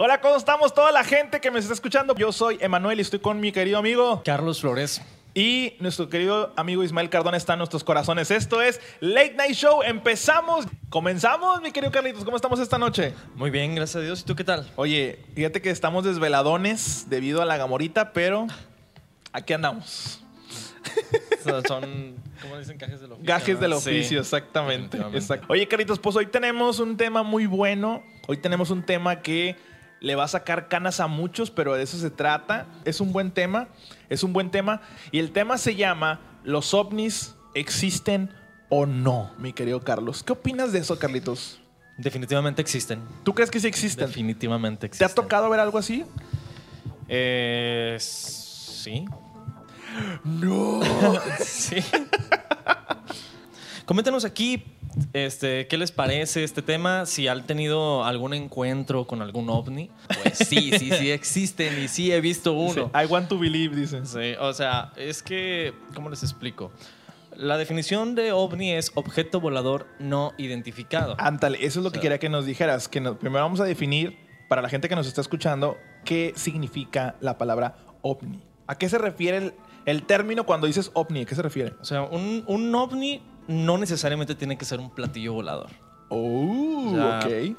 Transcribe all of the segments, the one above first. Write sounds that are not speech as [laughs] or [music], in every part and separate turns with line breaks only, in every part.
Hola, ¿cómo estamos? Toda la gente que me está escuchando. Yo soy Emanuel y estoy con mi querido amigo.
Carlos Flores.
Y nuestro querido amigo Ismael Cardona está en nuestros corazones. Esto es Late Night Show. Empezamos. Comenzamos, mi querido Carlitos. ¿Cómo estamos esta noche?
Muy bien, gracias a Dios. ¿Y tú qué tal?
Oye, fíjate que estamos desveladones debido a la gamorita, pero aquí andamos.
Son, ¿cómo dicen? Gajes del oficio.
Gajes
¿no?
del
Sí.
oficio, exactamente. exact- Oye, Carlitos, pues hoy tenemos un tema muy bueno. Hoy tenemos un tema que le va a sacar canas a muchos, pero de eso se trata. Es un buen tema, es un buen tema. Y el tema se llama ¿Los ovnis existen o no, mi querido Carlos? ¿Qué opinas de eso, Carlitos?
Definitivamente existen.
¿Tú crees que sí existen?
Definitivamente
¿Te
existen.
ha tocado ver algo así?
Eh, sí.
No. [laughs]
sí. Coméntanos aquí, este, ¿qué les parece este tema? Si han tenido algún encuentro con algún ovni. Pues sí, sí, sí existen y sí he visto uno.
I want to believe, dicen.
Sí, o sea, es que, ¿cómo les explico? La definición de ovni es objeto volador no identificado.
Ándale, eso es lo que
O sea-
quería que nos dijeras. Que nos- primero vamos a definir, para la gente que nos está escuchando, qué significa la palabra ovni. ¿A qué se refiere el, el término cuando dices ovni? ¿A qué se refiere?
O sea, un, un ovni no necesariamente tiene que ser un platillo volador.
Oh,
O sea,
ok.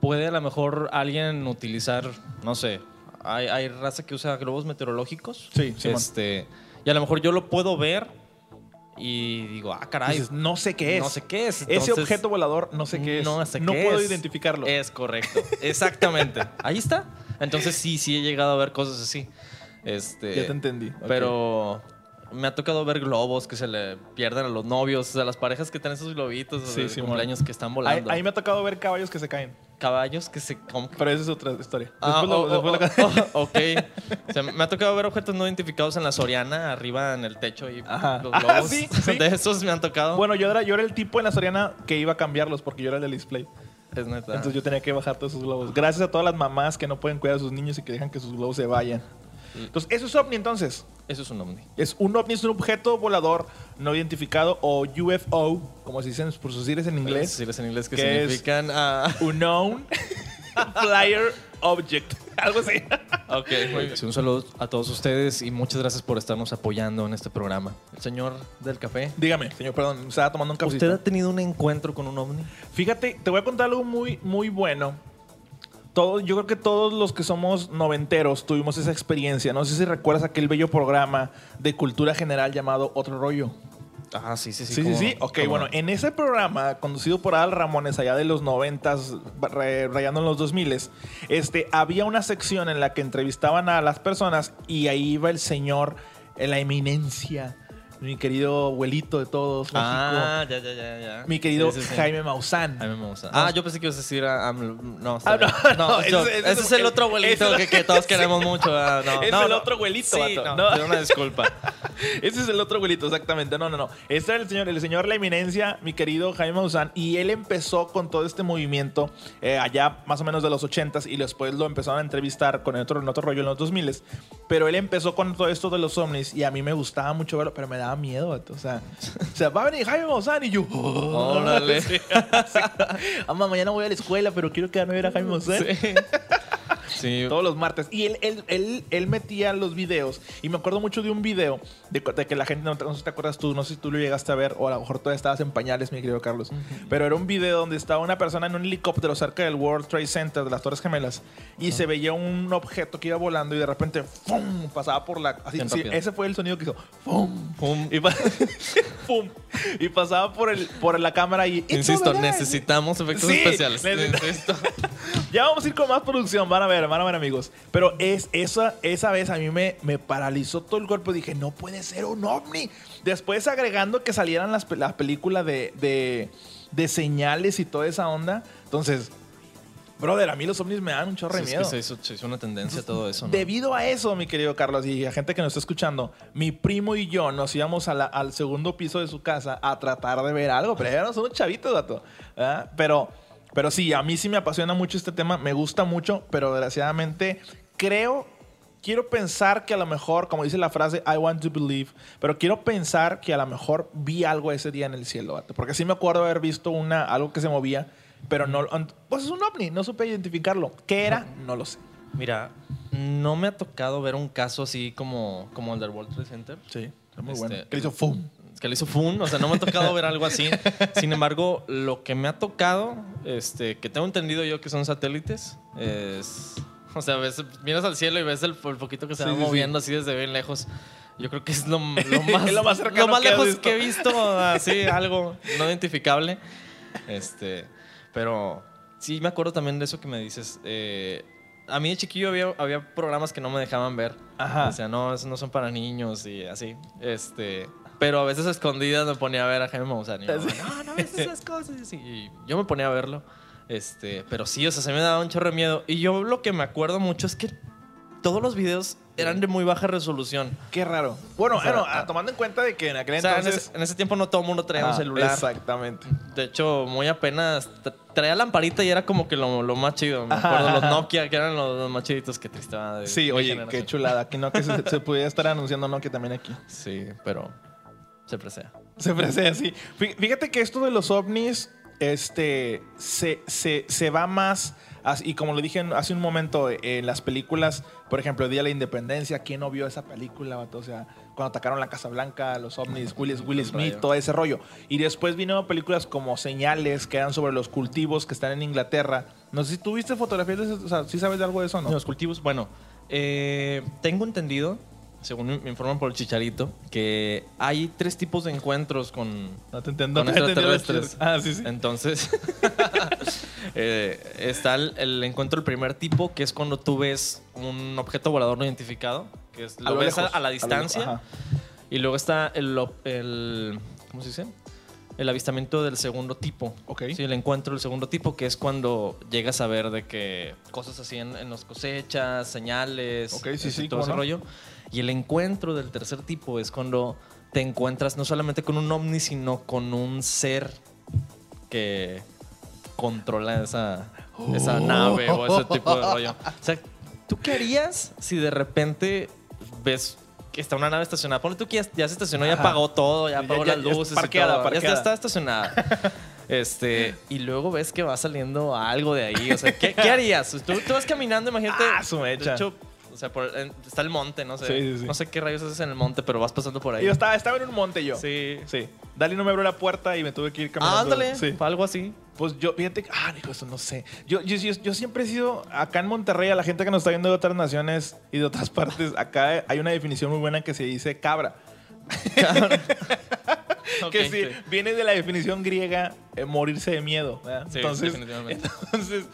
Puede a lo mejor alguien utilizar, no sé, hay, hay raza que usa globos meteorológicos.
Sí, Simón.
este, y a lo mejor yo lo puedo ver y digo, ah, caray.
Dices, no sé qué es.
No sé qué es.
Ese objeto volador no sé qué es.
No sé
no
qué
puedo
es.
identificarlo.
Es correcto. Exactamente. [laughs] Ahí está. Entonces sí, sí he llegado a ver cosas así. Este,
ya te entendí.
Pero me ha tocado ver globos que se le pierden a los novios, o sea, las parejas que tienen esos globitos
Sí,
de
Simón.
cumpleaños que están volando.
ahí me ha tocado ver caballos que se caen.
Caballos que se... ¿cómo?
Pero esa es otra historia.
Ah,
Después lo-
oh, oh,
lo- [laughs]
oh, ok. O sea, me ha tocado ver objetos no identificados en la Soriana, arriba en el techo y
Ajá.
los
Ah,
globos.
sí, [laughs] sí.
De esos me han tocado.
Bueno, yo era, yo era el tipo en la Soriana que iba a cambiarlos porque yo era el del display.
es neta.
Entonces yo tenía que bajar todos esos globos. Gracias a todas las mamás que no pueden cuidar a sus niños y que dejan que sus globos se vayan. Entonces, eso es ovni entonces.
Eso es un ovni.
Es un ovni, es un objeto volador no identificado o UFO, como se dicen por sus siglas en inglés.
Sí, en inglés que significan... ah,
Unknown [laughs] Flyer Object. Algo así.
Ok, muy bien. Un saludo a todos ustedes y muchas gracias por estarnos apoyando en este programa. El señor del café.
Dígame, señor, perdón, estaba tomando un cafecito.
¿Usted ha tenido un encuentro con un ovni?
Fíjate, te voy a contar algo muy, muy bueno. Todo, yo creo que todos los que somos noventeros tuvimos esa experiencia. No sé si recuerdas aquel bello programa de cultura general llamado Otro Rollo.
Ah, sí, sí,
Sí, sí, sí.
no,
Ok,
cómo
bueno,
no.
en ese programa, conducido por Adal Ramones, allá de los noventas, ra- rayando en los 2000 este, había una sección en la que entrevistaban a las personas y ahí iba el señor, en la eminencia, mi querido abuelito de todos, México,
Ah, ya, ya, ya, ya.
mi querido
Sí, sí, sí.
Jaime Maussan.
Jaime Maussan. Ah, yo pensé que ibas a decir a AMLO. No,
Ah, no, no,
yo-
ese-
ese,
ese
es el
el-
otro abuelito
ese-
que, que todos queremos mucho. ah, no, [laughs]
Es
no,
el
no.
otro abuelito,
Sí,
vato.
no,
No.
Una disculpa. [laughs]
Ese es el otro abuelito, exactamente. No, no, no. Este era el señor, el señor La Eminencia, mi querido Jaime Maussan, y él empezó con todo este movimiento eh, allá más o menos de los 80s y después lo empezaron a entrevistar con el otro, en otro rollo en los 2000s. Pero él empezó con todo esto de los ovnis y a mí me gustaba mucho verlo, pero me daba miedo. O sea, o sea va a venir Jaime Maussan y yo. [laughs]
Órale. [laughs]
Sí, sí. Ama, mañana voy a la escuela, pero quiero quedarme a ver a Jaime Maussan.
Sí. [laughs] Sí.
Todos los martes. Y él, él, él, él metía los videos. Y me acuerdo mucho de un video de, de que la gente, no, no sé si te acuerdas tú, no sé si tú lo llegaste a ver, o a lo mejor todavía estabas en pañales, mi querido Carlos. Pero era un video donde estaba una persona en un helicóptero cerca del World Trade Center de las Torres Gemelas. Y se veía un objeto que iba volando y de repente ¡fum! pasaba por la. Así, sí, ese fue el sonido que hizo. ¡Fum! Y, pa- [laughs] ¡fum! Y pasaba por, el, por la cámara y. "It's
Insisto,
over there".
necesitamos efectos
Sí,
especiales. Insisto. [laughs]
Ya vamos a ir con más producción, van a ver, van a ver amigos. Pero es, esa, esa vez a mí me, me paralizó todo el cuerpo. Dije, no puede ser un ovni. Después agregando que salieran las, pe- la película de, de, de señales y toda esa onda. Entonces, brother, a mí los ovnis me dan un chorro de
Sí, es que
miedo.
se hizo, se hizo una tendencia a todo eso. ¿no?
Debido a eso, mi querido Carlos, y a gente que nos está escuchando, mi primo y yo nos íbamos a la- al segundo piso de su casa a tratar de ver algo, pero éramos unos chavitos, dato. Pero, pero sí, a mí sí me apasiona mucho este tema, me gusta mucho, pero desgraciadamente creo, quiero pensar que a lo mejor, como dice la frase, I want to believe, pero quiero pensar que a lo mejor vi algo ese día en el cielo, porque sí me acuerdo haber visto una, algo que se movía pero no, pues es un ovni, no supe identificarlo. ¿Qué era? No lo sé.
Mira, no me ha tocado ver un caso así como, como el del World Trade Center.
Sí, es muy
Este,
bueno. Que le hizo FUM.
que le hizo fun, o sea, no me ha tocado ver algo así. [laughs] Sin embargo, lo que me ha tocado, este, que tengo entendido yo que son satélites, es, o sea, ves, miras al cielo y ves el, el poquito que se
Sí,
va
sí, sí.
moviendo así desde bien lejos. Yo creo que es lo, lo [laughs] más,
lo más
lo más
que
lejos que he visto, así, algo no identificable. Este, pero sí me acuerdo también de eso que me dices. eh, a mí de chiquillo había, había programas que no me dejaban ver.
Ajá.
O sea, no, esos no son para niños y así. Este, pero a veces a escondidas me ponía a ver a Jaime Maussan. y mamá, No, no ves esas cosas. Y yo me ponía a verlo. Este, pero sí, o sea, se me daba un chorro de miedo. Y yo lo que me acuerdo mucho es que todos los videos eran de muy baja resolución.
Qué raro. Bueno,
O sea,
bueno,
ah,
tomando en cuenta de que en aquel
O sea, en
entonces.
ese, en ese tiempo no todo el mundo traía un
Ah,
celular.
Exactamente.
De hecho, muy apenas tra- traía lamparita y era como que lo, lo más chido. Me acuerdo los. Nokia, que eran los, los más chiditos que triste. va, de
Sí, oye,
generación.
qué chulada. Aquí no, que se, se pudiera estar anunciando no que también aquí.
Sí, pero se presea.
Se presea. Fí- Fíjate que esto de los ovnis, este, se, se, se va más, y como lo dije hace un momento, en las películas, por ejemplo, el Día de la Independencia, ¿quién no vio esa película? vato? O sea, cuando atacaron la Casa Blanca, los ovnis, Will, Smith, todo ese rollo. Y después vino películas como Señales, que eran sobre los cultivos que están en Inglaterra. No sé si tú viste fotografías de eso, o sea, ¿sí sabes de algo de eso no?
Los cultivos, bueno, eh, tengo entendido, según me informan por el chicharito, que hay tres tipos de encuentros con,
No te entiendo.
con
no
extraterrestres.
Ah, sí, sí.
Entonces, [laughs] eh, está el, el encuentro del primer tipo, que es cuando tú ves un objeto volador no identificado, que es,
A
lo,
lo
ves a,
lejos,
a la
a lo lejos,
distancia. y luego está el, el- ¿cómo se dice? El avistamiento del segundo tipo.
Ok.
Sí, el encuentro del segundo tipo, que es cuando llegas a ver de que cosas así en, en las cosechas, señales,
Ok, sí,
este,
sí,
todo
cómo
ese
no.
rollo. Y el encuentro del tercer tipo es cuando te encuentras no solamente con un ovni, sino con un ser que controla esa, esa
Oh.
nave o ese tipo de rollo. O sea, ¿tú qué harías si de repente ves que está una nave estacionada? Ponle tú que ya, ya se estacionó, ya apagó todo, ya apagó
ya-
las
ya es
luces. y
parqueada.
Ya está, está estacionada. [laughs] Este, y luego ves que va saliendo algo de ahí. O sea, ¿qué, qué harías? Tú, tú vas caminando, imagínate.
Ah, su mecha.
De hecho, o sea, por- en- está el monte, no sé.
Sí, sí, sí.
No sé qué rayos haces en el monte, pero vas pasando por ahí.
Yo estaba, estaba en un monte yo.
Sí.
Sí. Dali no me abrió la puerta y me tuve que ir caminando.
Ah, ándale,
Sí.
algo así.
Pues yo, fíjate, ah, digo, eso no sé. Yo, yo, yo, yo siempre he sido, acá en Monterrey, a la gente que nos está viendo de otras naciones y de otras [laughs] partes, acá hay una definición muy buena que se dice cabra. [laughs] [laughs] [laughs] Que sí, viene de la definición griega, eh, morirse de miedo.
Sí,
entonces, [laughs] entonces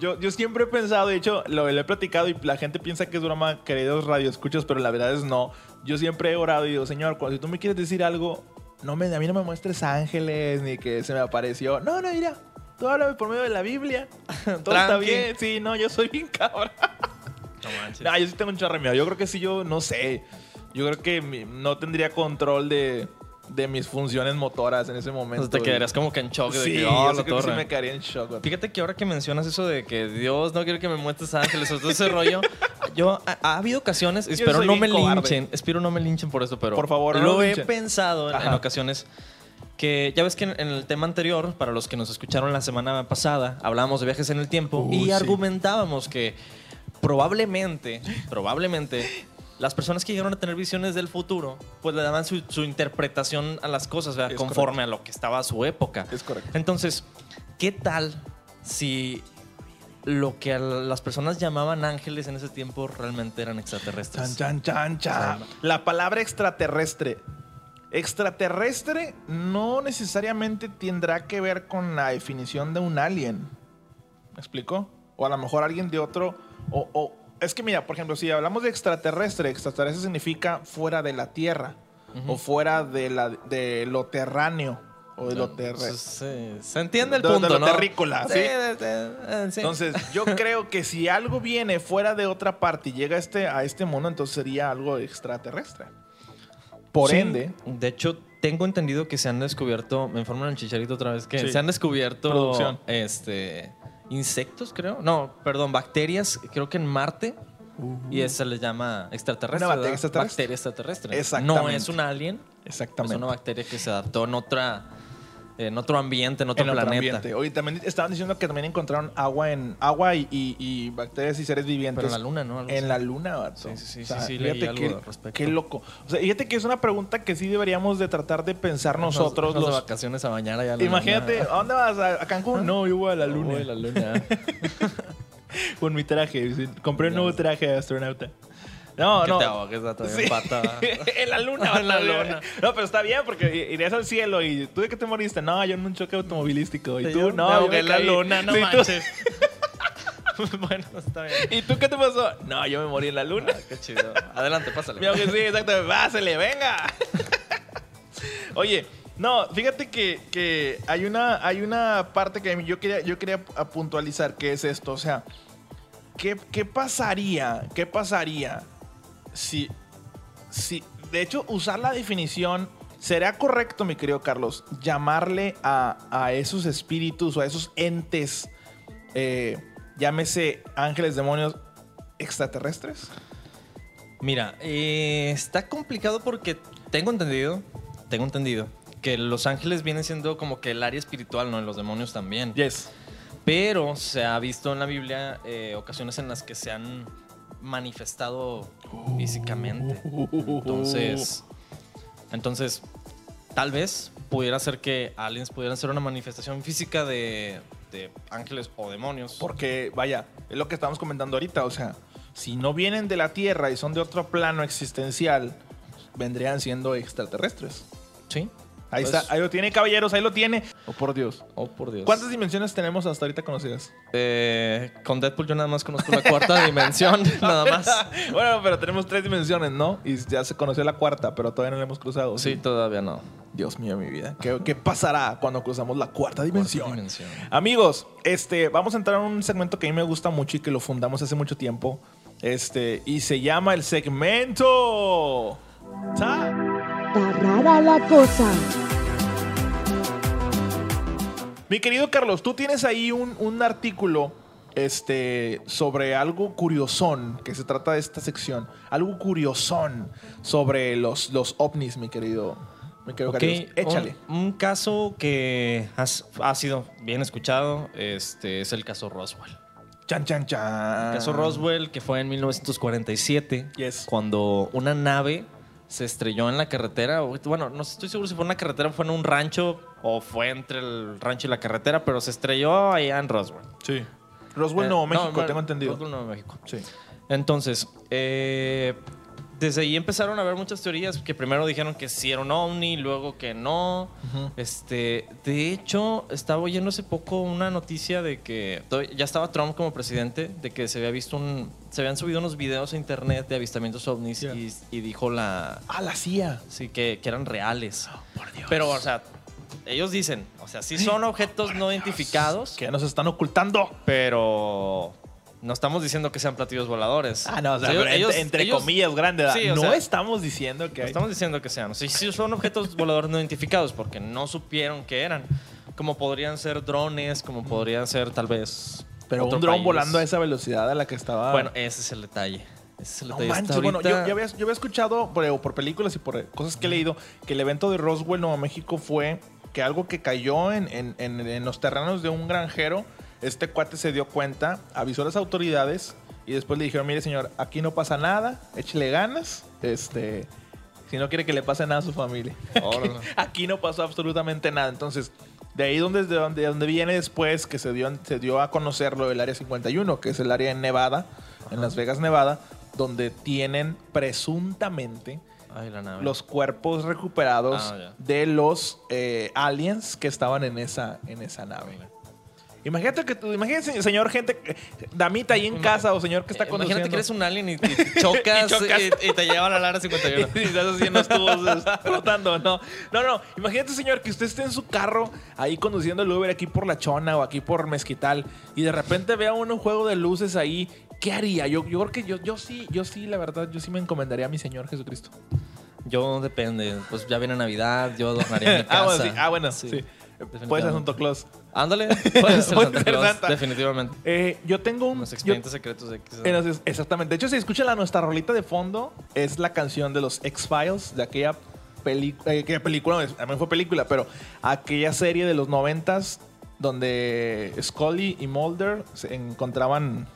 yo, yo siempre he pensado, de hecho, lo, lo he platicado y la gente piensa que es broma, queridos radioescuchos, pero la verdad es no. Yo siempre he orado y digo, Señor, cuando si tú me quieres decir algo, no me, a mí no me muestres ángeles ni que se me apareció. No, no, mira, tú háblame por medio de la Biblia. [laughs] Todo está bien. Sí, no, yo soy bien cabra.
No manches.
No, yo sí tengo un miedo. Yo creo que sí, yo no sé. Yo creo que no tendría control de, de mis funciones motoras en ese momento.
Entonces te quedarías como que en shock. de
Sí,
que,
yo
oh,
creo que sí
torre.
me quedaría en shock. güey.
Fíjate que ahora que mencionas eso de que Dios no quiere que me muestres ángeles o todo ese rollo, yo ha, ha habido ocasiones, espero no me
cobarde.
linchen, espero no me linchen por esto, pero
Por favor, no
lo
nos
he
linchen.
pensado en, en ocasiones que ya ves que en, en el tema anterior, para los que nos escucharon la semana pasada, hablábamos de viajes en el tiempo
Uy,
y
sí.
argumentábamos que probablemente, probablemente las personas que llegaron a tener visiones del futuro, pues le daban su, su interpretación a las cosas, conforme a lo que estaba a su época.
Es correcto.
Entonces, ¿qué tal si lo que a las personas llamaban ángeles en ese tiempo realmente eran extraterrestres?
Chan, chan, chan, chan. La palabra extraterrestre. Extraterrestre no necesariamente tendrá que ver con la definición de un alien. ¿Me explico? O a lo mejor alguien de otro. O, o- es que mira, por ejemplo, si hablamos de extraterrestre, extraterrestre significa fuera de la Tierra. O fuera de, la, de lo terráneo. O de lo terrestre.
Pues, sí, se entiende el
De- de
punto,
lo
¿no?
terrícola, ¿sí?
de- eh, sí.
Entonces, yo [laughs] creo que si algo viene fuera de otra parte y llega a este, a este mundo, entonces sería algo extraterrestre. Por
Sí,
ende,
De hecho, tengo entendido que se han descubierto, me informan el chicharito otra vez, que
Sí.
se han descubierto
Producción.
este insectos, creo. No, perdón, bacterias, creo que en Marte. Y eso se les llama extraterrestre.
Una bacteria extraterrestre.
Bacteria extraterrestre.
Exactamente.
No es un alien, es
exactamente.
una bacteria que se adaptó en otra en otro ambiente, en otro
en otro
planeta.
ambiente. Oye, también estaban diciendo que también encontraron agua en agua y, y- y bacterias y seres vivientes.
Pero en la luna, ¿no? Algo
En
así.
la luna, vato.
Sí, sí, sí, sí, sí, leí algo
qué,
al respecto.
qué loco. O sea, fíjate que es una pregunta que sí deberíamos de tratar de pensar
Nos-
nosotros
nos de
los...
vacaciones a bañar allá. a la
Imagínate,
luna.
¿a dónde vas? ¿A a Cancún? No, yo voy a la luna.
Uy, la luna. [laughs] [laughs]
Con mi traje. Compré un nuevo traje de astronauta. No,
que
no.
te bien
Sí. [laughs] en la luna, [laughs]
En la luna.
No, pero está bien porque irías al cielo y tú de qué te moriste. No, yo en un choque automovilístico. Y tú, no, yo me
en la luna, no [laughs]
Sí,
manches. bueno, está bien.
¿Y tú qué te pasó? No, yo me morí en la luna.
Ah, qué chido. Adelante, pásale.
Me ahogué, sí, exacto. Pásale, venga. Oye, no, fíjate que, que hay, una, hay una parte que yo quería, yo quería puntualizar, que es esto. O sea, ¿qué, qué pasaría? ¿Qué pasaría si, si, de hecho, usar la definición, ¿será correcto, mi querido Carlos, llamarle a, a esos espíritus o a esos entes, eh, llámese ángeles, demonios, extraterrestres?
Mira, eh, está complicado porque tengo entendido, tengo entendido que los ángeles vienen siendo como que el área espiritual, ¿no? Y los demonios también.
Yes.
Pero se ha visto en la Biblia eh, ocasiones en las que se han manifestado físicamente. Entonces, entonces, tal vez pudiera ser que aliens pudieran ser una manifestación física de, de ángeles o demonios.
Porque, vaya, es lo que estamos comentando ahorita. O sea, si no vienen de la Tierra y son de otro plano existencial, vendrían siendo extraterrestres.
Sí.
Ahí
Pues-
está, ahí lo tiene, caballeros, ahí lo tiene. Oh, por Dios.
Oh, por Dios.
¿Cuántas dimensiones tenemos hasta ahorita conocidas?
Eh, con Deadpool yo nada más conozco la cuarta [laughs] dimensión, [laughs] nada más. [laughs]
bueno, pero tenemos tres dimensiones, ¿no? Y ya se conoció la cuarta, pero todavía no la hemos cruzado.
Sí, todavía no.
Dios mío, mi vida. ¿Qué, qué pasará cuando cruzamos la cuarta dimensión?
Cuarta dimensión.
Amigos, este, vamos a entrar en un segmento que a mí me gusta mucho y que lo fundamos hace mucho tiempo. Este, y se llama el segmento. Ta-
Está rara la cosa.
Mi querido Carlos, tú tienes ahí un, un artículo este, sobre algo curiosón, que se trata de esta sección. Algo curiosón sobre los, los ovnis, mi querido, mi querido Carlos. Échale.
Un, un caso que has- ha sido bien escuchado este, es el caso Roswell.
Chan, chan, chan.
El caso Roswell, que fue en 1947,
Yes.
cuando una nave se estrelló en la carretera. o- Bueno, no estoy seguro si fue en una carretera, fue en un rancho o fue entre el rancho y la carretera, pero se estrelló allá en Roswell.
Sí. Roswell,
Eh,
Nuevo
no,
México,
bueno,
tengo entendido.
Roswell, Nuevo México.
Sí.
Entonces, eh, desde ahí empezaron a haber muchas teorías que primero dijeron que sí era un ovni, luego que no. Este, de hecho, estaba oyendo hace poco una noticia de que ya estaba Trump como presidente, de que se había visto un, se habían subido unos videos a internet de avistamientos ovnis
Yeah.
y, y dijo la,
Ah, la CIA.
sí, que, que eran reales.
Por Dios.
Pero, o sea, ellos dicen, o sea, sí son objetos no identificados,
Que nos están ocultando.
pero no estamos diciendo que sean platillos voladores.
Ah, no, o sea, pero entre,
ellos-
entre
ellos-
comillas.
Sí, o
no
sea,
estamos diciendo que
no
hay.
estamos diciendo que sean. Sí, sí son objetos [laughs] voladores no identificados porque no supieron que eran. Como podrían ser drones, como podrían ser tal vez.
Pero
otro
un dron
país.
volando a esa velocidad a la que estaba.
Bueno, ese es el detalle. Ese es el
No
detalle. Hasta
manches, bueno, yo,
ahorita-
yo había, yo había escuchado por, por películas y por cosas que he leído que el evento de Roswell, Nuevo México, fue que algo que cayó en, en- en- en los terrenos de un granjero, este cuate se dio cuenta, avisó a las autoridades y después le dijeron, mire señor, aquí no pasa nada, échele ganas, este, si no quiere que le pase nada a su familia. [laughs] Aquí no pasó absolutamente nada. Entonces, de ahí donde, de donde, de donde viene después que se dio, se dio a conocer lo del Área 51, que es el área en Nevada, en Las Vegas, Nevada, donde tienen presuntamente
Ay, la nave.
los cuerpos recuperados
Ah,
de los eh, aliens que estaban en esa, en esa nave. Imagínate que tú, imagínate, señor, gente, eh, damita ahí en casa o señor que está conduciendo.
Imagínate que eres un alien y, y [laughs] chocas,
Y chocas.
Y, y te llevan al área 51.
Y estás haciendo tubos flotando, no. No, no. Imagínate, señor, que usted esté en su carro ahí conduciendo el Uber aquí por La Chona o aquí por Mezquital y de repente vea uno un juego de luces ahí. ¿Qué haría? Yo, yo creo que yo, yo sí, yo sí, la verdad, yo sí me encomendaría a mi Señor Jesucristo.
Yo depende. Pues ya viene Navidad, yo adornaría mi casa. [laughs]
Ah, bueno, sí. Ah, bueno, sí.
definitivamente. [laughs]
Puede ser Santo Claus.
Ándale, puede ser Santa
ser
Claus,
Santa.
definitivamente.
Eh, yo tengo un. Yo-
expedientes secretos de X.
Eh, Exactamente. De hecho, si escuchan la, nuestra rolita de fondo, es la canción de los X-Files, de aquella película, eh, que película, también fue película, pero aquella serie de los noventas donde Scully y Mulder se encontraban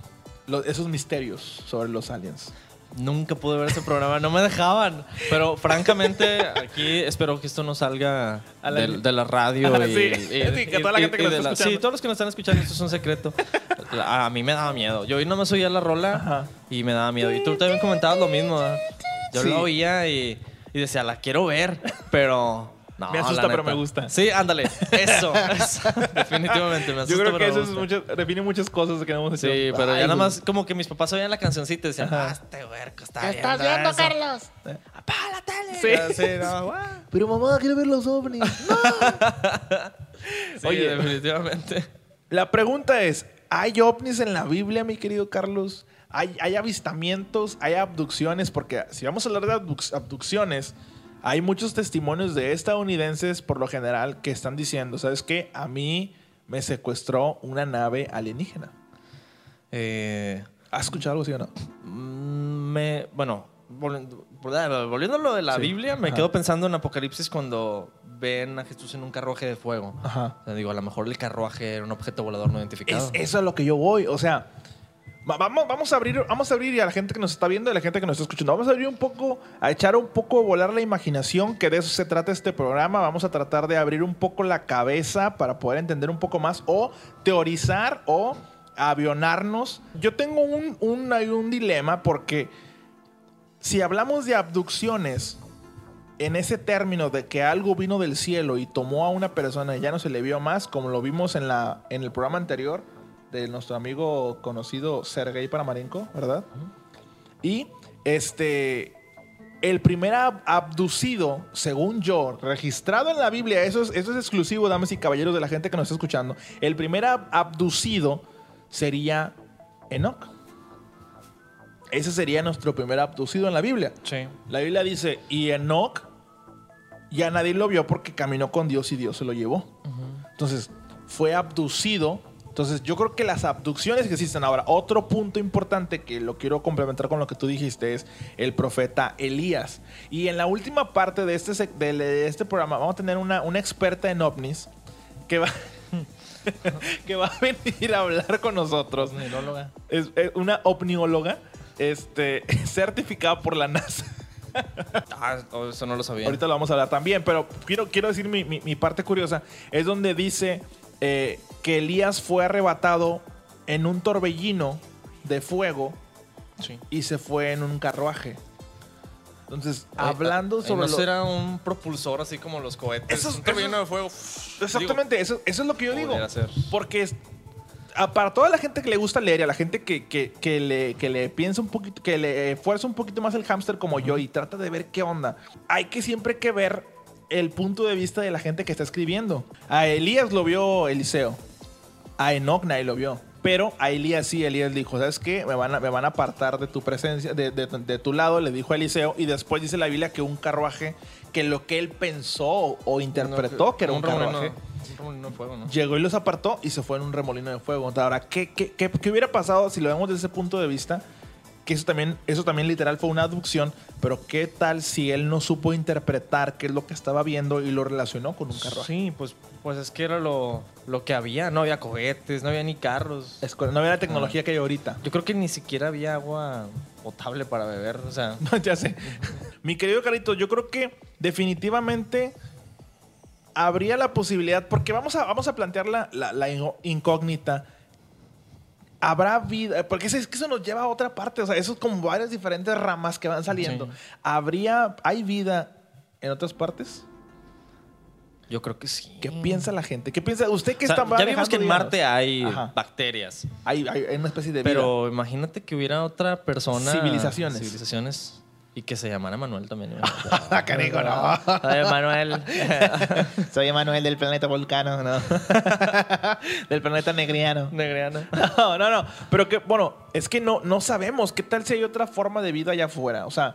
lo- esos misterios sobre los aliens.
Nunca pude ver ese programa, no me dejaban. Pero francamente, aquí espero que esto no salga de, de la radio. [laughs]
Ah,
y,
sí.
y-
Sí, que toda la
y-
gente que está
la-
escuchando.
Sí, todos los que nos están escuchando, esto es un secreto. A mí me daba miedo. Yo hoy no me oía la rola
Ajá.
y me daba miedo. Y tú también comentabas lo mismo. ¿verdad? Yo
Sí.
la oía y, y decía, la quiero ver, pero. No,
Me asusta, pero me gusta.
Sí, ándale. Eso. eso. [laughs] Definitivamente me asusta.
Yo creo que eso
me
es mucho- define muchas cosas que no hemos hecho.
Sí, pero
Ay,
ya nada más como que mis papás oían la cancioncita y decían, ah, este huerco está
¿Qué estás viendo,
eso".
Carlos?
¡Apaga la tele!
Sí.
Sí, no. [laughs]
Pero mamá, quiero ver los ovnis. [laughs]
Sí,
Oye.
definitivamente.
La pregunta es, ¿hay ovnis en la Biblia, mi querido Carlos? ¿Hay, hay avistamientos? ¿Hay abducciones? Porque si vamos a hablar de abduc- abducciones, hay muchos testimonios de estadounidenses, por lo general, que están diciendo, ¿sabes qué? A mí me secuestró una nave alienígena.
Eh,
¿Has escuchado algo así o no?
mm, me, bueno, volviendo, a lo de la
Sí.
Biblia, me
Ajá.
quedo pensando en Apocalipsis cuando ven a Jesús en un carruaje de fuego.
Ajá.
O sea, digo, a lo mejor el carruaje era un objeto volador no identificado.
Es, eso es a lo que yo voy. O sea, vamos, vamos a abrir, vamos a abrir a la gente que nos está viendo y a la gente que nos está escuchando, vamos a abrir un poco, a echar un poco, a volar la imaginación, que de eso se trata este programa. Vamos a tratar de abrir un poco la cabeza para poder entender un poco más o teorizar o avionarnos. Yo tengo un, un dilema porque si hablamos de abducciones, en ese término de que algo vino del cielo y tomó a una persona y ya no se le vio más, como lo vimos en, la, en el programa anterior de nuestro amigo conocido Sergei Panamarenko, ¿verdad? Y este, el primer ab- abducido, según yo, registrado en la Biblia, eso es, eso es exclusivo, damas y caballeros, de la gente que nos está escuchando, el primer ab- abducido sería Enoch. Ese sería nuestro primer abducido en la Biblia.
Sí.
La Biblia dice, y Enoch ya nadie lo vio porque caminó con Dios y Dios se lo llevó. Entonces, fue abducido. Entonces, yo creo que las abducciones que existen ahora, otro punto importante que lo quiero complementar con lo que tú dijiste es el profeta Elías. Y en la última parte de este, de, este programa vamos a tener una, una experta en ovnis que va, [laughs] que va a venir a hablar con nosotros.
Neróloga.
Es, es una ovnióloga este, [laughs] certificada por la NASA.
Ah, oh, eso no lo sabía.
Ahorita lo vamos a hablar también, pero quiero, quiero decir mi, mi- mi parte curiosa. Es donde dice eh, que Elías fue arrebatado en un torbellino de fuego
Sí.
y se fue en un carruaje. Entonces, hablando
Ay,
sobre
¿No
lo-
será un propulsor así como los cohetes?
Eso es-
un torbellino
eso-
de fuego.
Exactamente, eso, eso es lo que yo digo.
Ser.
Porque es- a- para toda la gente que le gusta leer y a la gente que, que- que le, que le piensa un poquito, que le fuerza un poquito más el hámster como yo y trata de ver qué onda, hay que siempre que ver el punto de vista de la gente que está escribiendo. A Elías lo vio Eliseo. A Enoch nadie lo vio. Pero a Elías sí, Elías dijo, ¿sabes qué? Me van a, me van a apartar de tu presencia, de, de- de tu lado, le dijo a Eliseo. Y después dice la Biblia que un carruaje, que lo que él pensó o interpretó que era un,
remolino-
carruaje,
Un remolino de fuego, ¿no?
llegó y los apartó y se fue en un remolino de fuego. Ahora, ¿qué, qué, qué- qué hubiera pasado si lo vemos desde ese punto de vista? Que eso también, eso también literal fue una abducción, pero ¿qué tal si él no supo interpretar qué es lo que estaba viendo y lo relacionó con un carruaje?
Sí, pues, pues es que era lo, lo que había. No había cohetes, no había ni carros.
Es no había la tecnología que hay ahorita.
Yo creo que ni siquiera había agua potable para beber. O sea,
No, [laughs] ya sé. Mi querido Carito, yo creo que definitivamente habría la posibilidad, porque vamos a, vamos a plantear la, la- la incógnita. Habrá vida, porque es, es que eso nos lleva a otra parte, o sea, eso es como varias diferentes ramas que van saliendo.
Sí.
¿Habría, hay vida en otras partes?
yo creo que sí.
¿Qué piensa la gente? ¿Qué piensa? ¿Usted que
O sea,
está
ya vimos que en Marte hay
Ajá.
bacterias.
Hay, hay- hay una especie de vida.
Pero imagínate que hubiera otra persona.
Civilizaciones.
Civilizaciones. Y que se llamara Manuel también.
Canijo, no. [laughs]
Ay, [laughs] Manuel. [laughs]
Soy Emanuel del planeta Volcano, ¿no? del planeta Negriano.
Negreana.
No, no, no. Pero que, bueno, es que no, no sabemos. ¿Qué tal si hay otra forma de vida allá afuera? O sea,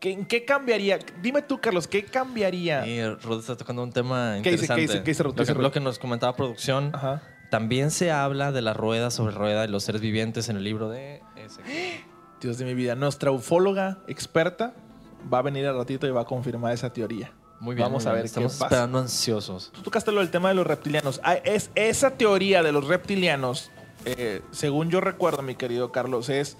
¿qué, ¿en qué cambiaría? Dime tú, Carlos, ¿qué cambiaría?
Y Ruth está tocando un tema
¿Qué dice?
interesante.
¿Qué dice? ¿Qué dice Ruth? ¿Qué
Lo que,
dice
lo que nos comentaba producción.
Ajá.
También se habla de la rueda sobre rueda de los seres vivientes en el libro de ese. [gasps]
Dios de mi vida. Nuestra ufóloga experta va a venir al ratito y va a confirmar esa teoría.
Muy bien.
Vamos
muy
a ver
Estamos
qué pasa.
esperando ansiosos.
Tú tocaste lo del tema de los reptilianos. Ah, es, esa teoría de los reptilianos, eh, según yo recuerdo, mi querido Carlos, es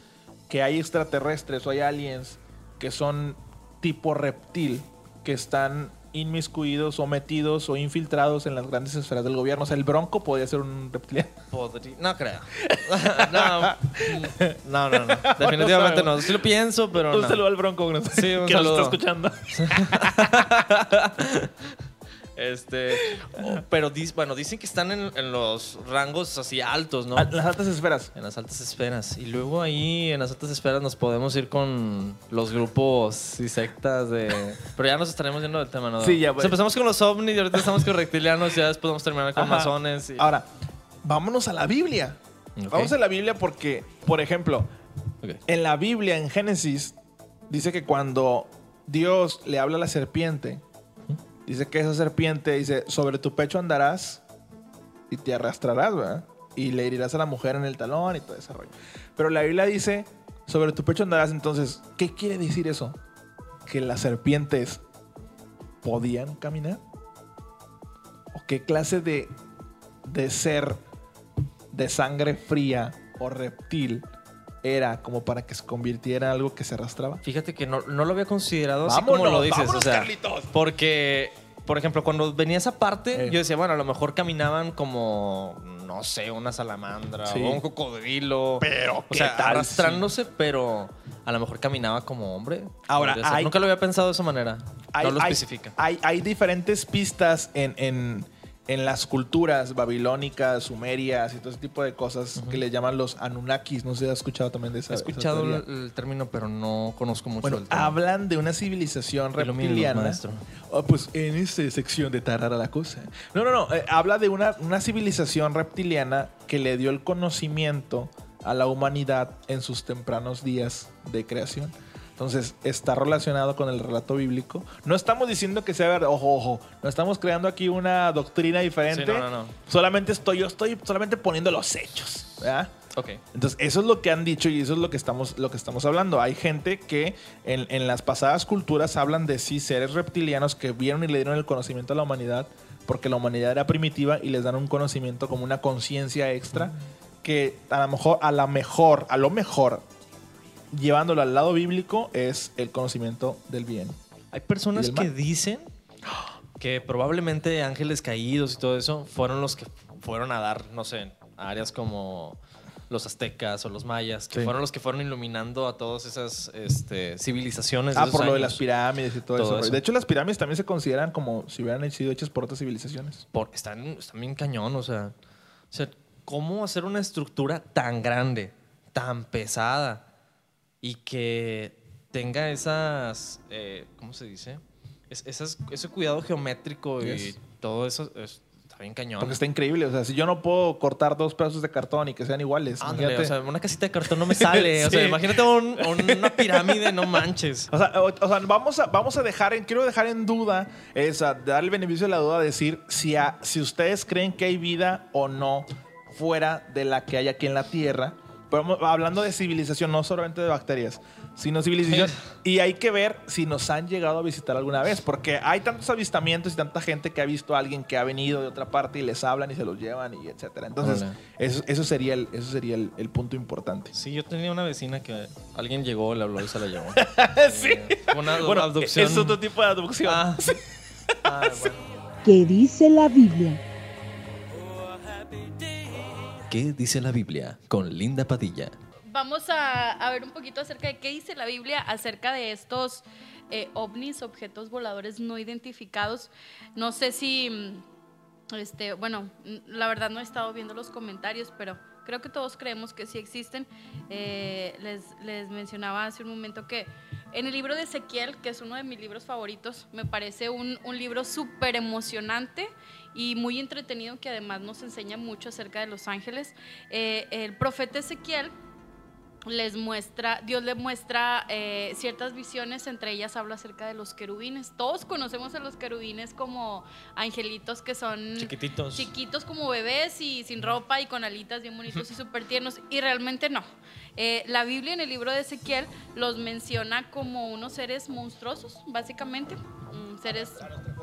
que hay extraterrestres o hay aliens que son tipo reptil, que están inmiscuidos o metidos o infiltrados en las grandes esferas del gobierno. O sea, el bronco podría ser un reptiliano.
Podría- No creo. [laughs] no, no, no, no. Definitivamente no. Sí lo pienso, pero
un
no.
saludo al bronco
Sí, un
que nos
saludo.
está escuchando. [laughs]
Este, oh, pero dis- bueno, dicen que están en, en los rangos así altos, ¿no?
Ah, Las altas esferas.
En las altas esferas. Y luego ahí en las altas esferas nos podemos ir con los grupos y sectas de. Pero ya nos estaremos yendo del tema, ¿no?
Sí, ya,
O sea,
pues.
empezamos con los ovnis y ahorita estamos con reptilianos, ya después vamos a terminar con
Ajá.
masones. Y...
Ahora, vámonos a la Biblia. Vamos a la Biblia porque, por ejemplo. En la Biblia, en Génesis, dice que cuando Dios le habla a la serpiente, dice que esa serpiente dice, sobre tu pecho andarás y te arrastrarás, ¿verdad? Y le herirás a la mujer en el talón y todo ese rollo. Pero la Biblia dice, sobre tu pecho andarás, entonces, ¿qué quiere decir eso? Que las serpientes podían caminar. ¿O qué clase de, de ser de sangre fría o reptil era como para que se convirtiera en algo que se arrastraba?
Fíjate que no, no lo había considerado así como lo dices.
vámonos,
o sea,
Carlitos.
porque, por ejemplo, cuando venía esa parte,
Eh.
yo decía, bueno, a lo mejor caminaban como, no sé, una salamandra
Sí.
o un cocodrilo.
Pero,
o
¿qué
sea,
tal
arrastrándose, pero a lo mejor caminaba como hombre.
Ahora, hay-
Nunca lo había pensado de esa manera.
Hay,
no lo especifica.
Hay, hay diferentes pistas en, en- en las culturas babilónicas, sumerias y todo ese tipo de cosas que le llaman los Anunnakis. No sé si has escuchado también de esa
He
esa
escuchado
teoría.
el, el término, pero no conozco mucho
Bueno,
del tema.
hablan de una civilización reptiliana.
maestro.
Oh, pues en esta sección de Tarara la cosa. No, no, no. eh, habla de una, una civilización reptiliana que le dio el conocimiento a la humanidad en sus tempranos días de creación. Entonces, está relacionado con el relato bíblico. No estamos diciendo que sea verdad. Ojo, ojo. No estamos creando aquí una doctrina diferente.
Sí, no, no, no.
Solamente estoy, yo estoy solamente poniendo los hechos. ¿verdad?
Ok.
Entonces, eso es lo que han dicho y eso es lo que estamos, lo que estamos hablando. Hay gente que en, en las pasadas culturas hablan de sí seres reptilianos que vieron y le dieron el conocimiento a la humanidad porque la humanidad era primitiva y les dan un conocimiento como una conciencia extra que a lo mejor, a lo mejor, a lo mejor, llevándolo al lado bíblico es el conocimiento del bien.
Hay personas
¿Y del
que dicen que probablemente ángeles caídos y todo eso fueron los que fueron a dar, no sé, a áreas como los aztecas o los mayas, que
Sí.
fueron los que fueron iluminando a todas esas este, civilizaciones.
Ah,
esos
por lo de
años.
las pirámides y todo,
Todo
eso.
eso.
De hecho, las pirámides también se consideran como si hubieran sido hechas por otras civilizaciones.
Por- están, están bien cañón, o sea, o sea, ¿cómo hacer una estructura tan grande, tan pesada y que tenga esas, eh, ¿cómo se dice? Es- esas, ese cuidado geométrico y
Yes.
todo eso es- está bien cañón.
Porque está increíble. O sea, si yo no puedo cortar dos pedazos de cartón y que sean iguales.
Ándale, o sea, una casita de cartón no me [laughs] sale. O sea,
Sí.
imagínate un- una pirámide, no manches.
O sea, o- o sea, vamos, a, vamos a dejar, en, quiero dejar en duda, esa, dar el beneficio de la duda, decir si, a- si ustedes creen que hay vida o no fuera de la que hay aquí en la Tierra. Pero hablando de civilización, no solamente de bacterias, sino civilización. y hay que ver si nos han llegado a visitar alguna vez, porque hay tantos avistamientos y tanta gente que ha visto a alguien que ha venido de otra parte y les hablan y se los llevan y etcétera. Entonces, eso, eso sería, el, eso sería el, el punto importante.
Sí, yo tenía una vecina que alguien llegó, le habló y se la llevó. [laughs]
sí.
Eh, Una
Bueno,
abducción.
es otro tipo de abducción.
Ah, [laughs] ah, bueno.
¿Qué dice la Biblia?
¿Qué dice la Biblia con Linda Padilla?
Vamos a, a ver un poquito acerca de qué dice la Biblia acerca de estos eh, ovnis, objetos voladores no identificados. No sé si, mm, este, bueno, mm, la verdad no he estado viendo los comentarios, pero creo que todos creemos que sí existen. Eh, les, les mencionaba hace un momento que en el libro de Ezequiel, que es uno de mis libros favoritos, me parece un, un libro súper emocionante y muy entretenido que además nos enseña mucho acerca de los ángeles. Eh, el profeta Ezequiel les muestra, Dios le muestra eh, ciertas visiones, entre ellas habla acerca de los querubines. Todos conocemos a los querubines como angelitos que son
Chiquititos.
chiquitos como bebés y sin ropa y con alitas bien bonitos y [laughs] súper tiernos, y realmente no. Eh, la Biblia en el libro de Ezequiel los menciona como unos seres monstruosos, básicamente, mm, seres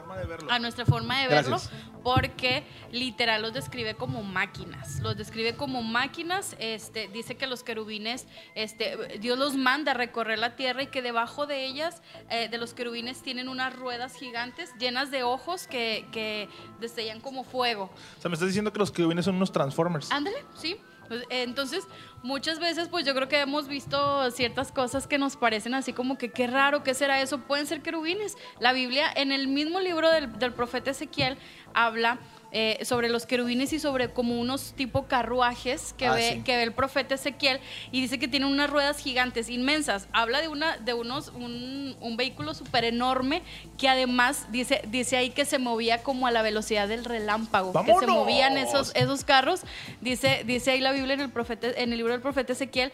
forma de verlo.
a nuestra forma de verlo, porque literal los describe como máquinas. Los describe como máquinas. Este, dice que los querubines, este, Dios los manda a recorrer la tierra y que debajo de ellas, eh, de los querubines, tienen unas ruedas gigantes llenas de ojos que, que destellan como fuego.
O sea, me estás diciendo que los querubines son unos Transformers.
Ándale, sí. Pues, Entonces, muchas veces, pues yo creo que hemos visto ciertas cosas que nos parecen así como que qué raro, ¿qué será eso? Pueden ser querubines. La Biblia, en el mismo libro del, del profeta Ezequiel, habla eh, sobre los querubines y sobre como unos tipo carruajes que,
Ah,
ve,
sí.
que ve el profeta Ezequiel y dice que tienen unas ruedas gigantes, inmensas. Habla de, una, de unos, un, un vehículo súper enorme que además dice, dice ahí que se movía como a la velocidad del relámpago, que se movían esos, esos carros, dice, dice ahí la Biblia en el, profeta, en el libro del profeta Ezequiel.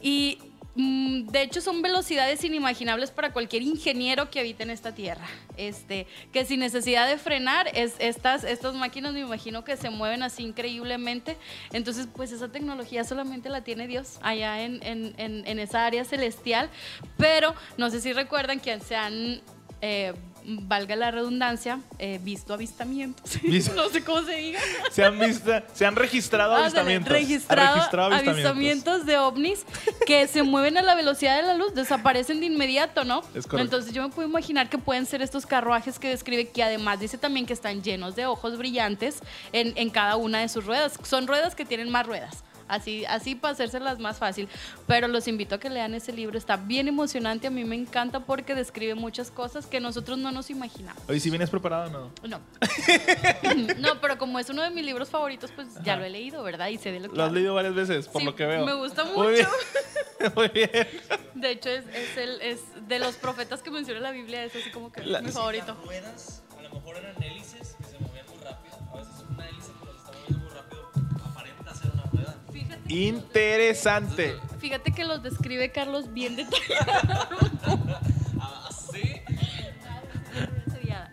Y de hecho son velocidades inimaginables para cualquier ingeniero que habite en esta tierra. Este, que sin necesidad de frenar, es, estas, estas máquinas me imagino que se mueven así increíblemente. Entonces, pues esa tecnología solamente la tiene Dios allá en, en- en- en esa área celestial. Pero no sé si recuerdan que se han... eh, valga la redundancia, eh, visto avistamientos. [laughs]
Visto.
no sé cómo se diga.
Se han visto, se han registrado avistamientos.
registrado
Han registrado
avistamientos de ovnis que se mueven a la velocidad de la luz, desaparecen de inmediato, ¿no?
Es correcto.
Entonces yo me puedo imaginar que pueden ser estos carruajes que describe, que además dice también que están llenos de ojos brillantes en, en cada una de sus ruedas. Son ruedas que tienen más ruedas. Así, así para hacérselas más fácil. Pero los invito a que lean ese libro. Está bien emocionante. A mí me encanta porque describe muchas cosas que nosotros no nos imaginamos.
Oye, si vienes preparado o no.
No. [laughs] no, pero como es uno de mis libros favoritos, pues ya lo he leído, ¿verdad? Y sé de lo que
Lo has leído varias veces, por
Sí,
lo que veo.
me gusta
Muy bien. [laughs] Muy bien.
De hecho, es, es el, es de los profetas que menciona la Biblia, es así como que
La-
mi favorito.
Las ruedas a lo mejor eran
Interesante.
fíjate que los describe Carlos bien detallados. [laughs]
Ah, sí.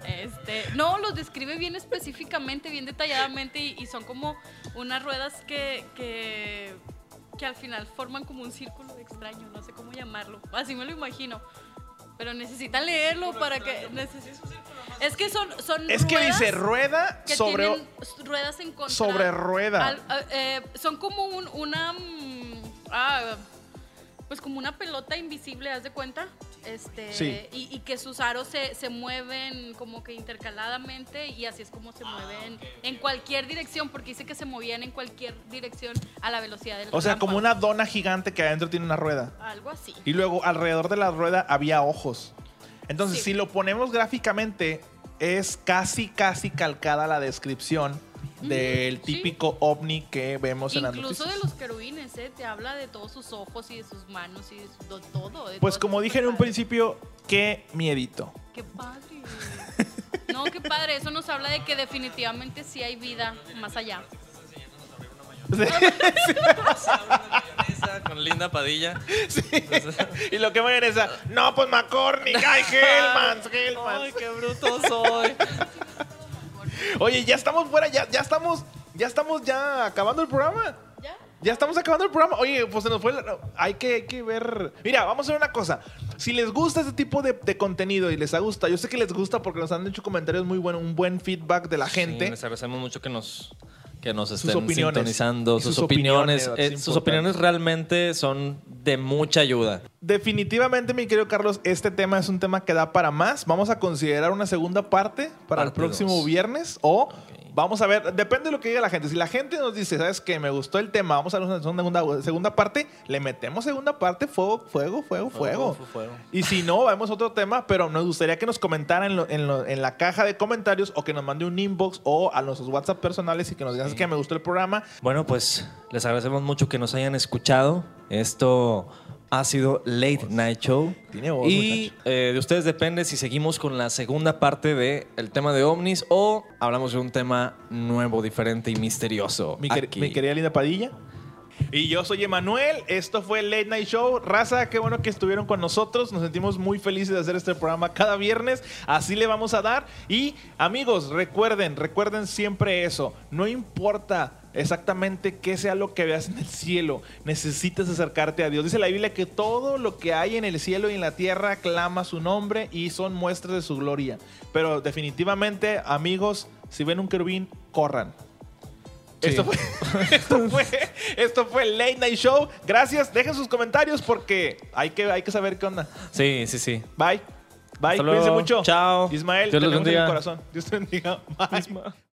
Este, no, los describe bien específicamente, bien detalladamente y, y son como unas ruedas que, que, que al final forman como un círculo extraño, no sé cómo llamarlo. Así me lo imagino. Pero necesitan leerlo para que... neces- Es que son, son
Es que dice rueda
que
sobre.
ruedas en contra.
sobre rueda.
Al- eh, son como un, una... mm, ah, pues como una pelota invisible, ¿haz de cuenta? Este,
Sí.
y, y que sus aros se, se mueven como que intercaladamente y así es como se mueven en cualquier dirección, porque dice que se movían en cualquier dirección a la velocidad del
O sea, como una dona gigante que adentro tiene una rueda.
Algo así.
Y luego alrededor de la rueda había ojos. Entonces,
Sí.
si lo ponemos gráficamente, es casi, casi calcada la descripción del
sí.
típico ovni que vemos en las
Incluso
noticias.
de los querubines, ¿eh? Te habla de todos sus ojos y de sus manos y de su- de todo. de
Pues
todo
como dije en un
padre.
principio, qué miedito.
Qué padre. No, qué padre. Eso nos habla de que definitivamente sí hay vida más allá.
Mayonesa [laughs] con Linda Padilla.
y lo que vayan es a, no, pues McCormick, ay, [laughs] Hellmans, Hellmans.
Ay, qué bruto soy.
Oye, ya estamos fuera, ya, ya estamos, ya estamos ya acabando el programa.
¿Ya?
Ya estamos acabando el programa. Oye, pues se nos fue. la- hay, que, hay que ver. Mira, vamos a ver una cosa. Si les gusta este tipo de, de contenido y les ha gustado, yo sé que les gusta porque nos han hecho comentarios muy buenos, un buen feedback de la gente.
Sí, les agradecemos mucho que nos, que nos
Sus
estén
opiniones.
sintonizando. Sus,
sus
opiniones.
opiniones,
eh, sus opiniones realmente son de mucha ayuda.
Definitivamente, mi querido Carlos, este tema es un tema que da para más. Vamos a considerar una segunda parte para el próximo
dos.
viernes o vamos a ver, depende de lo que diga la gente. Si la gente nos dice, ¿sabes qué? Me gustó el tema, vamos a ver una segunda, segunda parte, le metemos segunda parte, fuego, fuego, fuego, fuego.
fuego, fuego.
Y si no, vemos otro tema, pero nos gustaría que nos comentaran en, lo- en lo- en la caja de comentarios o que nos mande un inbox o a nuestros WhatsApp personales y que nos digan "¿Sabes que me gustó el programa.
Bueno, pues les agradecemos mucho que nos hayan escuchado. Esto ha sido Late Night Show.
Tiene voz,
y eh, de ustedes depende si seguimos con la segunda parte del el tema de ovnis o hablamos de un tema nuevo, diferente y misterioso.
Mi, quer-
aquí.
mi querida Linda Padilla. Y yo soy Emanuel. Esto fue Late Night Show. Raza, qué bueno que estuvieron con nosotros. Nos sentimos muy felices de hacer este programa cada viernes. Así le vamos a dar. Y amigos, recuerden, recuerden siempre eso. No importa exactamente qué sea lo que veas en el cielo. Necesitas acercarte a Dios. Dice la Biblia que todo lo que hay en el cielo y en la tierra clama su nombre y son muestras de su gloria. Pero definitivamente, amigos, si ven un querubín, corran.
Sí.
Esto, fue, [laughs] esto, [laughs] fue, esto fue el Late Night Show. Gracias. Dejen sus comentarios porque hay que, hay que saber qué onda.
Sí, sí, sí.
Bye. Bye. Cuídense mucho.
Chao.
Ismael,
Dios
te en el
bendiga.
corazón. Dios te bendiga. Bye.